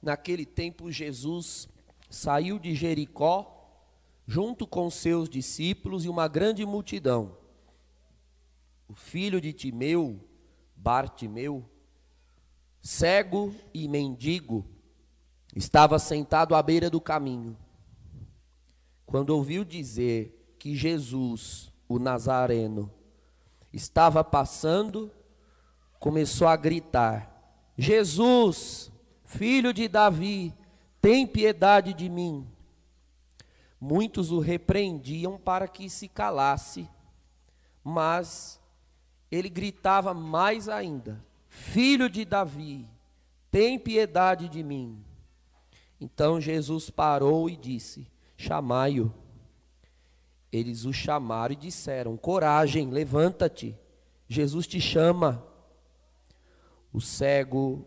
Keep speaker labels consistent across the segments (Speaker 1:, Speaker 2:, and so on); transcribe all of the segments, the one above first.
Speaker 1: Naquele tempo, Jesus saiu de Jericó, junto com seus discípulos e uma grande multidão. O filho de Timeu, Bartimeu, cego e mendigo, estava sentado à beira do caminho. Quando ouviu dizer que Jesus, o Nazareno, estava passando, começou a gritar: Jesus, filho de Davi, tem piedade de mim. Muitos o repreendiam para que se calasse, mas ele gritava mais ainda: Filho de Davi, tem piedade de mim. Então Jesus parou e disse: Chamai-o. Eles o chamaram e disseram: Coragem, levanta-te, Jesus te chama. O cego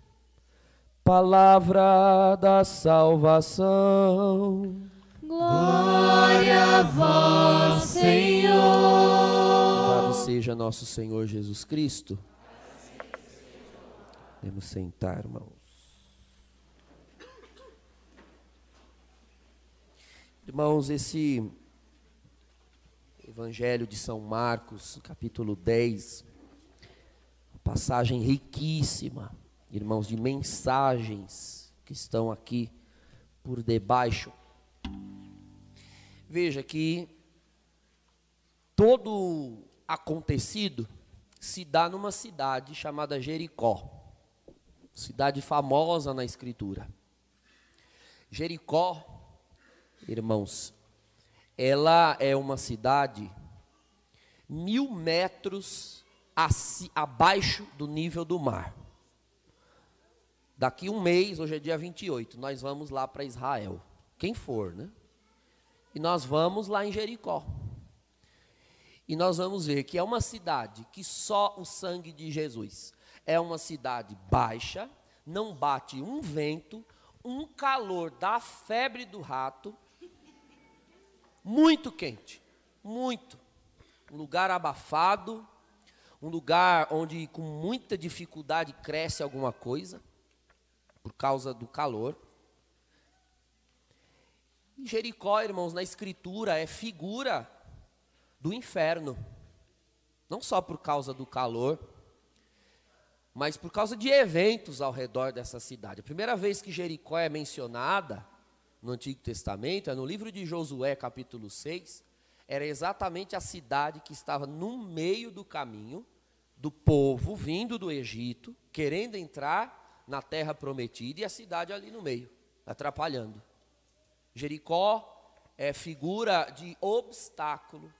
Speaker 1: Palavra da salvação.
Speaker 2: Glória a vós, Senhor.
Speaker 1: Louvado seja nosso Senhor Jesus Cristo. Podemos sentar, irmãos. Irmãos, esse Evangelho de São Marcos, capítulo 10, passagem riquíssima, irmãos, de mensagens que estão aqui por debaixo. Veja que todo acontecido se dá numa cidade chamada Jericó cidade famosa na Escritura. Jericó, irmãos, ela é uma cidade mil metros abaixo do nível do mar. Daqui um mês, hoje é dia 28, nós vamos lá para Israel. Quem for, né? E nós vamos lá em Jericó. E nós vamos ver que é uma cidade que só o sangue de Jesus é uma cidade baixa, não bate um vento, um calor da febre do rato, muito quente, muito. Um lugar abafado, um lugar onde com muita dificuldade cresce alguma coisa, por causa do calor. E Jericó, irmãos, na escritura é figura do inferno. Não só por causa do calor, mas por causa de eventos ao redor dessa cidade. A primeira vez que Jericó é mencionada no Antigo Testamento é no livro de Josué, capítulo 6. Era exatamente a cidade que estava no meio do caminho do povo vindo do Egito, querendo entrar na terra prometida, e a cidade ali no meio, atrapalhando. Jericó é figura de obstáculo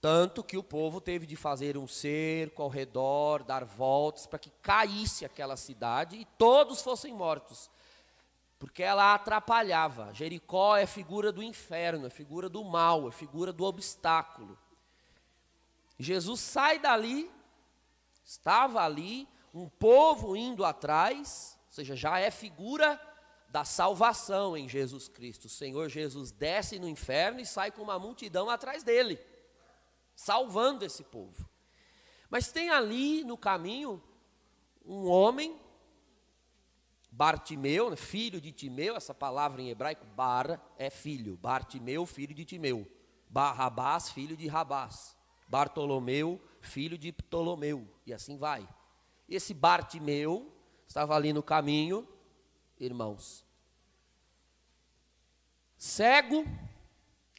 Speaker 1: tanto que o povo teve de fazer um cerco ao redor, dar voltas, para que caísse aquela cidade e todos fossem mortos. Porque ela atrapalhava. Jericó é figura do inferno, é figura do mal, é figura do obstáculo. Jesus sai dali, estava ali, um povo indo atrás, ou seja, já é figura da salvação em Jesus Cristo. O Senhor Jesus desce no inferno e sai com uma multidão atrás dele salvando esse povo. Mas tem ali no caminho um homem, Bartimeu, né, filho de Timeu, essa palavra em hebraico, Bar, é filho, Bartimeu, filho de Timeu, Barrabás, filho de Rabás, Bartolomeu, filho de Ptolomeu, e assim vai. Esse Bartimeu estava ali no caminho, irmãos, cego,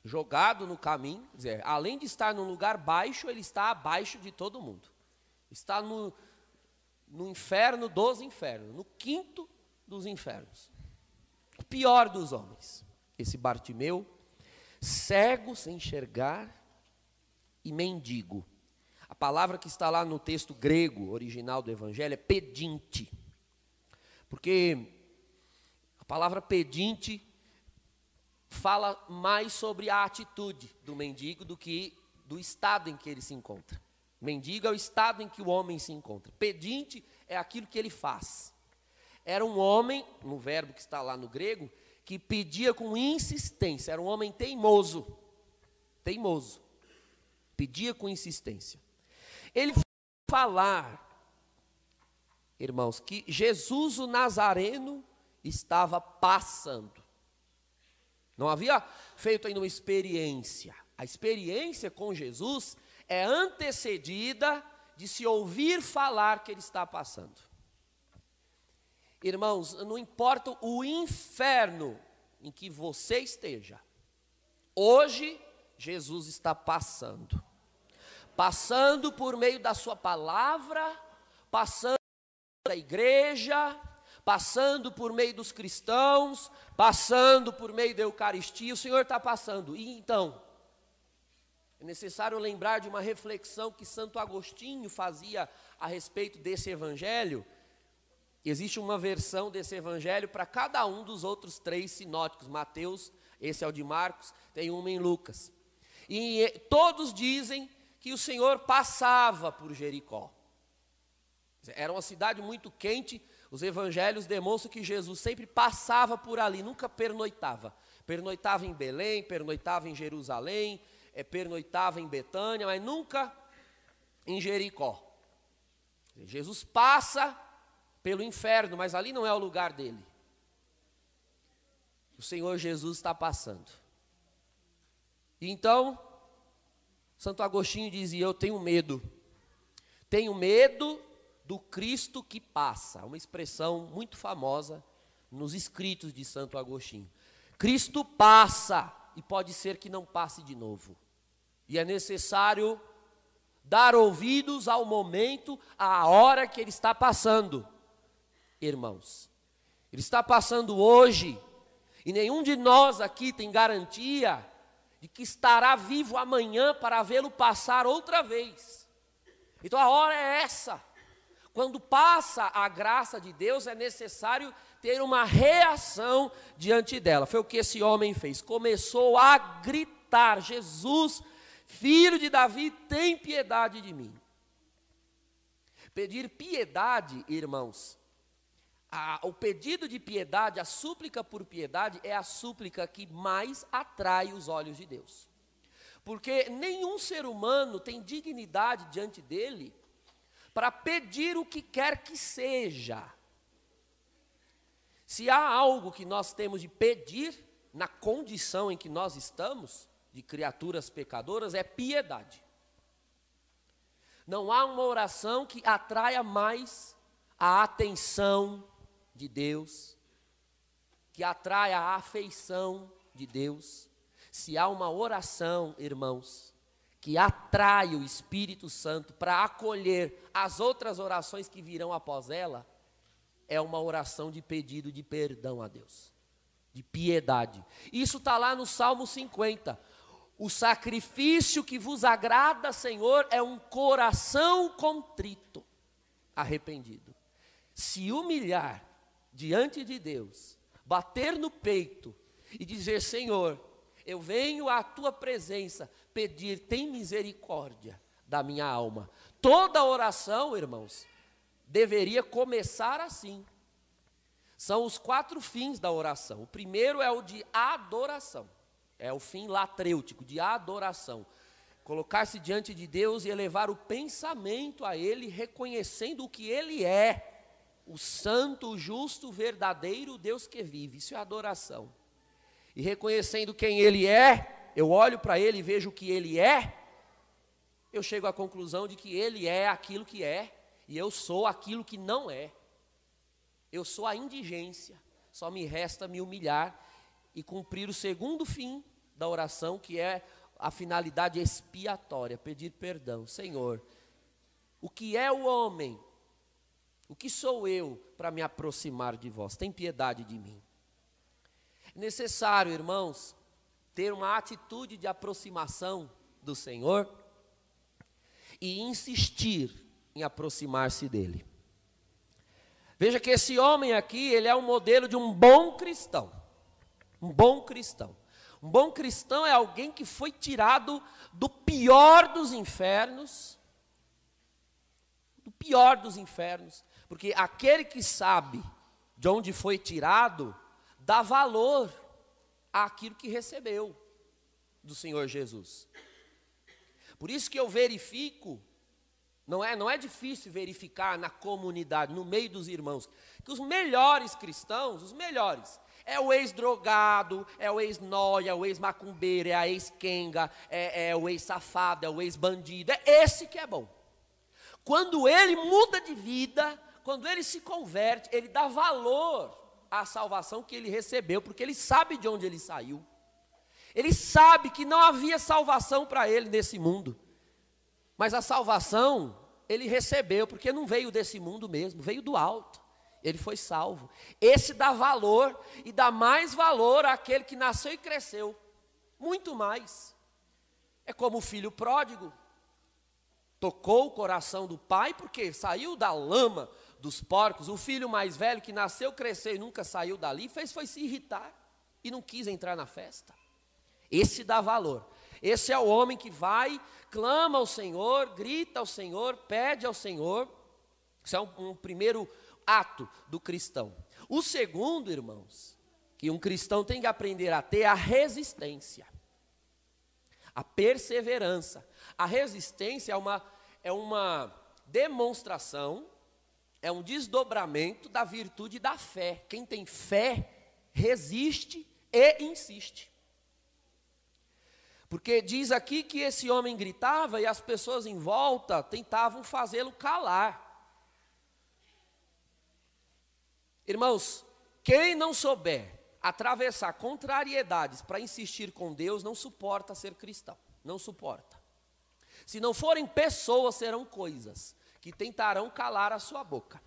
Speaker 1: jogado no caminho, quer dizer, além de estar num lugar baixo, ele está abaixo de todo mundo. Está no, no inferno dos infernos, no quinto dos infernos. O pior dos homens. Esse Bartimeu, cego sem enxergar e mendigo. Palavra que está lá no texto grego original do evangelho é pedinte. Porque a palavra pedinte fala mais sobre a atitude do mendigo do que do estado em que ele se encontra. Mendigo é o estado em que o homem se encontra. Pedinte é aquilo que ele faz. Era um homem, no verbo que está lá no grego, que pedia com insistência. Era um homem teimoso. Teimoso. Pedia com insistência. Ele falar, irmãos, que Jesus o Nazareno estava passando. Não havia feito ainda uma experiência. A experiência com Jesus é antecedida de se ouvir falar que ele está passando. Irmãos, não importa o inferno em que você esteja, hoje Jesus está passando. Passando por meio da Sua palavra, passando da igreja, passando por meio dos cristãos, passando por meio da Eucaristia, o Senhor está passando. E então, é necessário lembrar de uma reflexão que Santo Agostinho fazia a respeito desse evangelho. Existe uma versão desse evangelho para cada um dos outros três sinóticos. Mateus, esse é o de Marcos, tem uma em Lucas. E todos dizem que o Senhor passava por Jericó. Era uma cidade muito quente. Os evangelhos demonstram que Jesus sempre passava por ali, nunca pernoitava. Pernoitava em Belém, pernoitava em Jerusalém, é, pernoitava em Betânia, mas nunca em Jericó. Jesus passa pelo inferno, mas ali não é o lugar dele. O Senhor Jesus está passando. Então, Santo Agostinho dizia: Eu tenho medo. Tenho medo do Cristo que passa. Uma expressão muito famosa nos escritos de Santo Agostinho. Cristo passa e pode ser que não passe de novo. E é necessário dar ouvidos ao momento, à hora que ele está passando. Irmãos, ele está passando hoje, e nenhum de nós aqui tem garantia de que estará vivo amanhã para vê-lo passar outra vez. Então a hora é essa. Quando passa a graça de Deus, é necessário ter uma reação diante dela. Foi o que esse homem fez. Começou a gritar: Jesus, filho de Davi, tem piedade de mim. Pedir piedade, irmãos, a, o pedido de piedade, a súplica por piedade, é a súplica que mais atrai os olhos de Deus. Porque nenhum ser humano tem dignidade diante dele para pedir o que quer que seja. Se há algo que nós temos de pedir, na condição em que nós estamos, de criaturas pecadoras, é piedade. Não há uma oração que atraia mais a atenção de Deus, que atraia a afeição de Deus. Se há uma oração, irmãos, que atrai o Espírito Santo para acolher as outras orações que virão após ela, é uma oração de pedido de perdão a Deus, de piedade. Isso está lá no Salmo 50. O sacrifício que vos agrada, Senhor, é um coração contrito, arrependido. Se humilhar diante de Deus, bater no peito e dizer: Senhor, eu venho à tua presença pedir, tem misericórdia da minha alma. Toda oração, irmãos, deveria começar assim. São os quatro fins da oração. O primeiro é o de adoração. É o fim latrêutico, de adoração. Colocar-se diante de Deus e elevar o pensamento a Ele, reconhecendo o que Ele é. O santo, justo, verdadeiro Deus que vive. Isso é adoração. E reconhecendo quem Ele é, eu olho para Ele e vejo o que Ele é, eu chego à conclusão de que Ele é aquilo que é e eu sou aquilo que não é. Eu sou a indigência. Só me resta me humilhar e cumprir o segundo fim da oração, que é a finalidade expiatória, pedir perdão. Senhor, o que é o homem? O que sou eu para me aproximar de vós? Tem piedade de mim. É necessário, irmãos, ter uma atitude de aproximação do Senhor e insistir em aproximar-se dele. Veja que esse homem aqui, ele é um modelo de um bom cristão. Um bom cristão. Um bom cristão é alguém que foi tirado do pior dos infernos, do pior dos infernos, porque aquele que sabe de onde foi tirado, dá valor àquilo que recebeu do Senhor Jesus. Por isso que eu verifico, não é, não é difícil verificar na comunidade, no meio dos irmãos, que os melhores cristãos, os melhores, é o ex-drogado, é o ex-noia, é o ex-macumbeiro, é a ex-quenga, é, é o ex-safado, é o ex-bandido. É esse que é bom. Quando ele muda de vida, quando ele se converte, ele dá valor à salvação que ele recebeu, porque ele sabe de onde ele saiu. Ele sabe que não havia salvação para ele nesse mundo. Mas a salvação ele recebeu, porque não veio desse mundo mesmo, veio do alto ele foi salvo. Esse dá valor e dá mais valor àquele que nasceu e cresceu, muito mais. É como o filho pródigo, tocou o coração do pai, porque saiu da lama dos porcos. O filho mais velho que nasceu, cresceu e nunca saiu dali, fez foi se irritar e não quis entrar na festa. Esse dá valor. Esse é o homem que vai, clama ao Senhor, grita ao Senhor, pede ao Senhor. Isso é um, um primeiro ato do cristão. O segundo, irmãos, que um cristão tem que aprender a ter é a resistência, a perseverança. A resistência é uma, é uma demonstração, é um desdobramento da virtude da fé. Quem tem fé resiste e insiste. Porque diz aqui que esse homem gritava e as pessoas em volta tentavam fazê-lo calar. Irmãos, quem não souber atravessar contrariedades para insistir com Deus, não suporta ser cristão. Não suporta. Se não forem pessoas, serão coisas que tentarão calar a sua boca.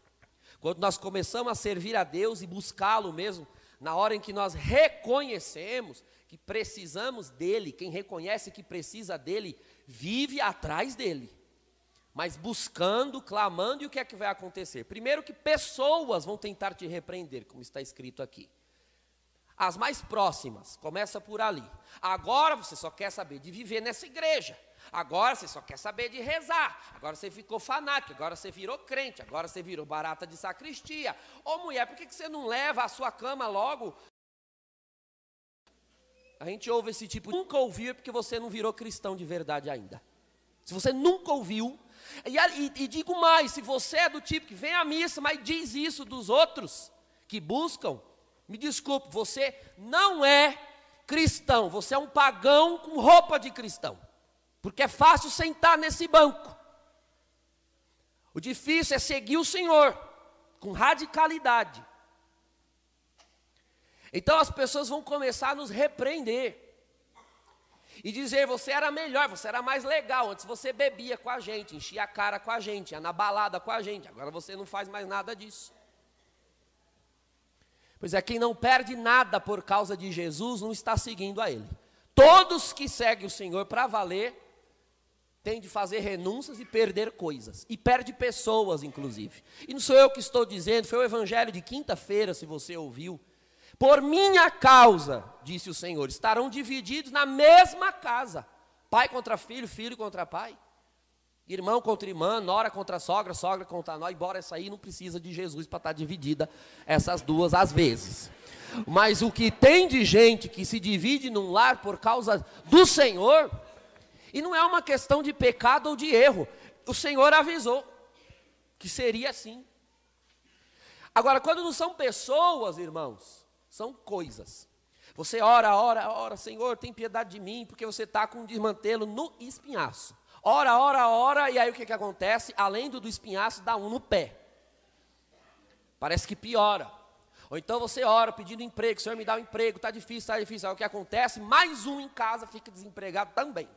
Speaker 1: Quando nós começamos a servir a Deus e buscá-lo mesmo, na hora em que nós reconhecemos que precisamos dele, quem reconhece que precisa dele, vive atrás dele mas buscando, clamando, e o que é que vai acontecer? Primeiro, que pessoas vão tentar te repreender, como está escrito aqui. As mais próximas, começa por ali. Agora você só quer saber de viver nessa igreja. Agora você só quer saber de rezar. Agora você ficou fanático. Agora você virou crente. Agora você virou barata de sacristia. Ô mulher, por que você não leva a sua cama logo? A gente ouve esse tipo. Nunca ouviu porque você não virou cristão de verdade ainda. Se você nunca ouviu, e, e, e digo mais: se você é do tipo que vem à missa, mas diz isso dos outros que buscam, me desculpe, você não é cristão, você é um pagão com roupa de cristão, porque é fácil sentar nesse banco. O difícil é seguir o Senhor com radicalidade. Então as pessoas vão começar a nos repreender e dizer: você era melhor, você era mais legal. Antes você bebia com a gente, enchia a cara com a gente, ia na balada com a gente. Agora você não faz mais nada disso. Pois é, quem não perde nada por causa de Jesus não está seguindo a Ele. Todos que seguem o Senhor para valer têm de fazer renúncias e perder coisas. E perde pessoas, inclusive. E não sou eu que estou dizendo, foi o evangelho de quinta-feira, se você ouviu. Por minha causa, disse o Senhor, estarão divididos na mesma casa: pai contra filho, filho contra pai, irmão contra irmã, nora contra sogra, sogra contra nós. Embora essa aí não precisa de Jesus para estar tá dividida essas duas às vezes. Mas o que tem de gente que se divide num lar por causa do Senhor, e não é uma questão de pecado ou de erro, o Senhor avisou que seria assim. Agora, quando não são pessoas, irmãos, são coisas. Você ora, ora, ora, Senhor, tem piedade de mim, porque você está com um desmantelo no espinhaço. Ora, ora, ora, e aí o que, que acontece? Além do, do espinhaço, dá um no pé. Parece que piora. Ou então você ora pedindo emprego, Senhor me dá um emprego, está difícil, está difícil. Aí o que acontece? Mais um em casa fica desempregado também.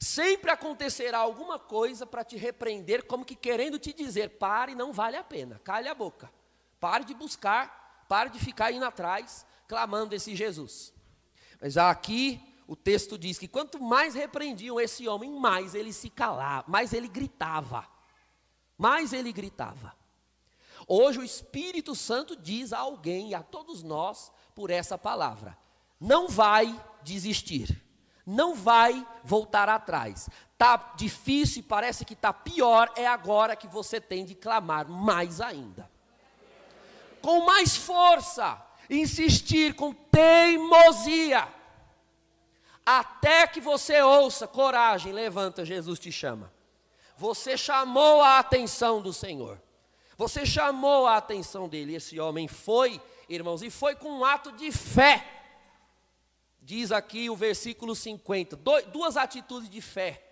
Speaker 1: Sempre acontecerá alguma coisa para te repreender, como que querendo te dizer: pare, não vale a pena, cale a boca. Pare de buscar Pare de ficar indo atrás, clamando esse Jesus. Mas aqui o texto diz que quanto mais repreendiam esse homem, mais ele se calava, mais ele gritava. Mais ele gritava. Hoje o Espírito Santo diz a alguém a todos nós por essa palavra: não vai desistir, não vai voltar atrás. Tá difícil, parece que tá pior, é agora que você tem de clamar mais ainda. Com mais força, insistir com teimosia, até que você ouça, coragem, levanta, Jesus te chama. Você chamou a atenção do Senhor. Você chamou a atenção dele. Esse homem foi, irmãos, e foi com um ato de fé. Diz aqui o versículo 50, duas atitudes de fé.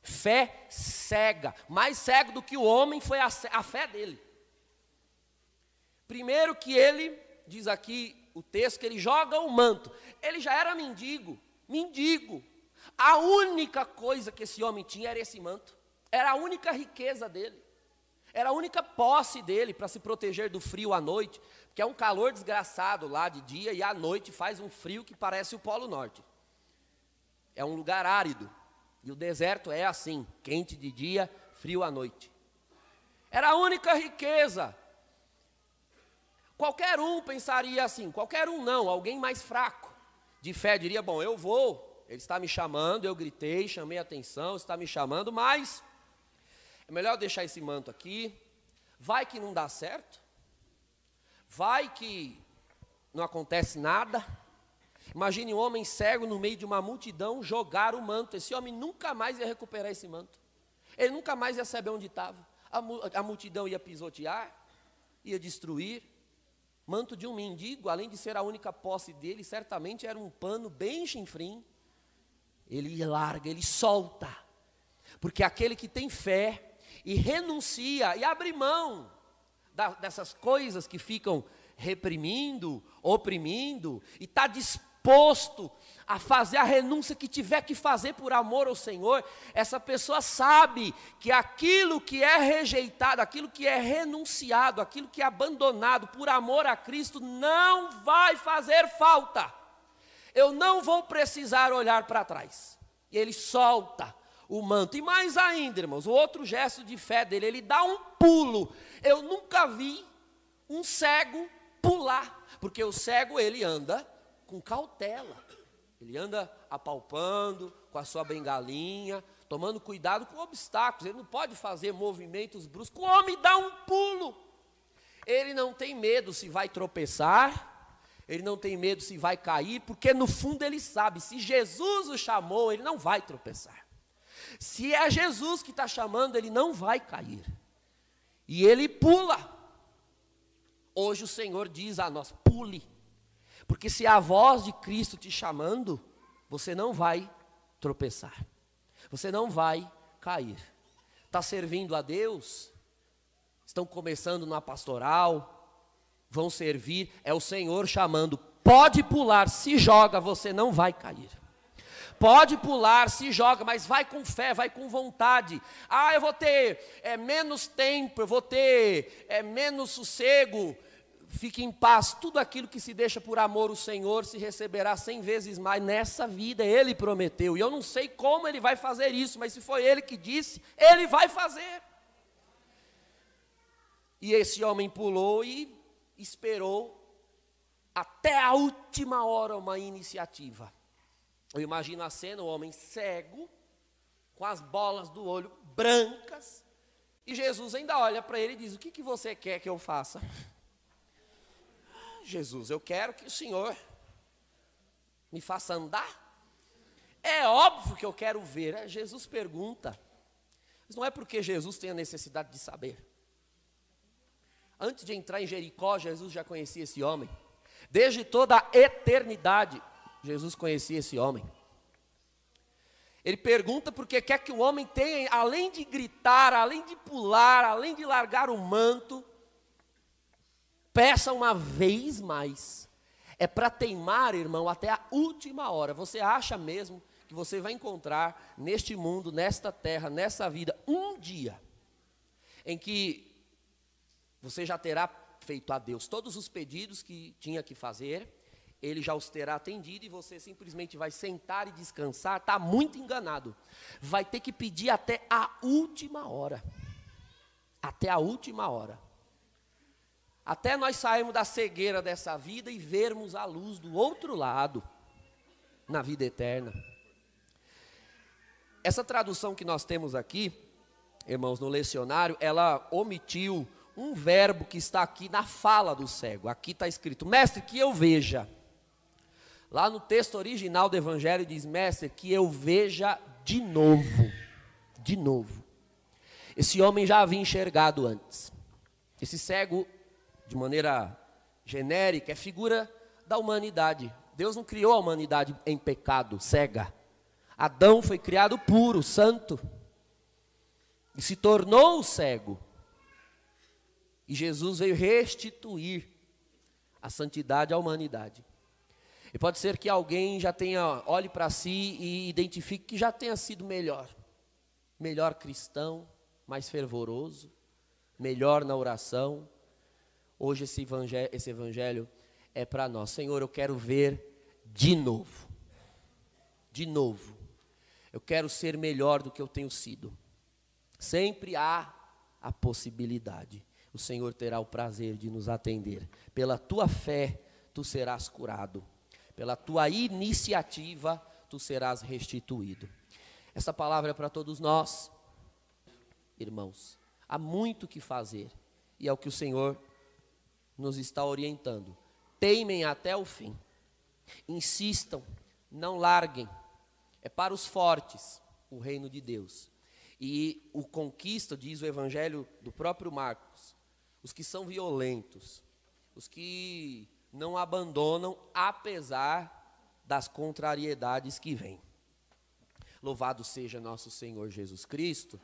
Speaker 1: Fé cega, mais cego do que o homem foi a, a fé dele. Primeiro que ele, diz aqui o texto, que ele joga o manto. Ele já era mendigo, mendigo. A única coisa que esse homem tinha era esse manto. Era a única riqueza dele. Era a única posse dele para se proteger do frio à noite, porque é um calor desgraçado lá de dia e à noite faz um frio que parece o Polo Norte. É um lugar árido. E o deserto é assim, quente de dia, frio à noite. Era a única riqueza. Qualquer um pensaria assim, qualquer um não, alguém mais fraco de fé diria: Bom, eu vou, ele está me chamando, eu gritei, chamei atenção, está me chamando, mas é melhor deixar esse manto aqui. Vai que não dá certo. Vai que não acontece nada. Imagine um homem cego no meio de uma multidão jogar o manto. Esse homem nunca mais ia recuperar esse manto. Ele nunca mais ia saber onde estava. A, multidão ia pisotear, ia destruir. Manto de um mendigo, além de ser a única posse dele, certamente era um pano bem chinfrim. Ele larga, ele solta. Porque aquele que tem fé, e renuncia e abre mão da, dessas coisas que ficam reprimindo, oprimindo, e está disposto a fazer a renúncia que tiver que fazer por amor ao Senhor, essa pessoa sabe que aquilo que é rejeitado, aquilo que é renunciado, aquilo que é abandonado por amor a Cristo, não vai fazer falta. Eu não vou precisar olhar para trás. E ele solta o manto. E mais ainda, irmãos, o outro gesto de fé dele, ele dá um pulo. Eu nunca vi um cego pular, porque o cego ele anda com cautela. Ele anda apalpando com a sua bengalinha, tomando cuidado com obstáculos. Ele não pode fazer movimentos bruscos. O homem dá um pulo. Ele não tem medo se vai tropeçar. Ele não tem medo se vai cair, porque no fundo ele sabe, se Jesus o chamou, ele não vai tropeçar. Se é Jesus que está chamando, ele não vai cair. E ele pula. Hoje o Senhor diz a nós: pule. Porque se a voz de Cristo te chamando, você não vai tropeçar. Você não vai cair. Está servindo a Deus? Estão começando na pastoral? Vão servir? É o Senhor chamando. Pode pular, se joga, você não vai cair. Pode pular, se joga, mas vai com fé, vai com vontade. Ah, eu vou ter é, menos tempo, eu vou ter é, menos sossego. Fique em paz. Tudo aquilo que se deixa por amor o Senhor se receberá cem vezes mais nessa vida. Ele prometeu. E eu não sei como ele vai fazer isso, mas se foi ele que disse, ele vai fazer. E esse homem pulou e esperou até a última hora uma iniciativa. Eu imagino a cena, o homem cego, com as bolas do olho brancas, e Jesus ainda olha para ele e diz: O que, que você quer que eu faça? Jesus, eu quero que o Senhor me faça andar. É óbvio que eu quero ver. Jesus pergunta. Mas não é porque Jesus tem a necessidade de saber. Antes de entrar em Jericó, Jesus já conhecia esse homem. Desde toda a eternidade, Jesus conhecia esse homem. Ele pergunta porque quer que o homem tenha, além de gritar, além de pular, além de largar o manto, peça uma vez mais. É para teimar, irmão, até a última hora. Você acha mesmo que você vai encontrar neste mundo, nesta terra, nessa vida, um dia em que você já terá feito a Deus todos os pedidos que tinha que fazer, ele já os terá atendido e você simplesmente vai sentar e descansar, está muito enganado. Vai ter que pedir até a última hora. Até a última hora. até nós sairmos da cegueira dessa vida e vermos a luz do outro lado, na vida eterna. Essa tradução que nós temos aqui, irmãos, no lecionário, ela omitiu um verbo que está aqui na fala do cego. Aqui está escrito, mestre, que eu veja. Lá no texto original do Evangelho diz, mestre, que eu veja de novo. De novo. Esse homem já havia enxergado antes. Esse cego, de maneira genérica, é figura da humanidade. Deus não criou a humanidade em pecado, cega. Adão foi criado puro, santo. E se tornou cego. E Jesus veio restituir a santidade à humanidade. E pode ser que alguém já tenha, olhe para si e identifique que já tenha sido melhor. Melhor cristão, mais fervoroso, melhor na oração. Hoje esse evangelho, esse evangelho é para nós. Senhor, eu quero ver de novo. De novo. Eu quero ser melhor do que eu tenho sido. Sempre há a possibilidade. O Senhor terá o prazer de nos atender. Pela tua fé, tu serás curado. Pela tua iniciativa, tu serás restituído. Essa palavra é para todos nós, irmãos. Há muito que fazer. E é o que o Senhor nos está orientando. Teimem até o fim. Insistam, não larguem. É para os fortes o reino de Deus. E o conquista, diz o evangelho do próprio Marcos, os que são violentos, os que não abandonam apesar das contrariedades que vêm. Louvado seja nosso Senhor Jesus Cristo.